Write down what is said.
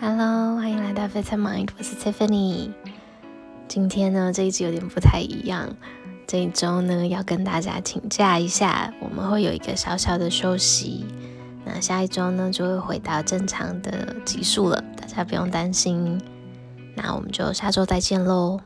Hello，欢迎来到 Fit Mind，我是 Tiffany。今天呢，这一集有点不太一样。这一周呢，要跟大家请假一下，我们会有一个小小的休息。那下一周呢，就会回到正常的集数了，大家不用担心。那我们就下周再见喽。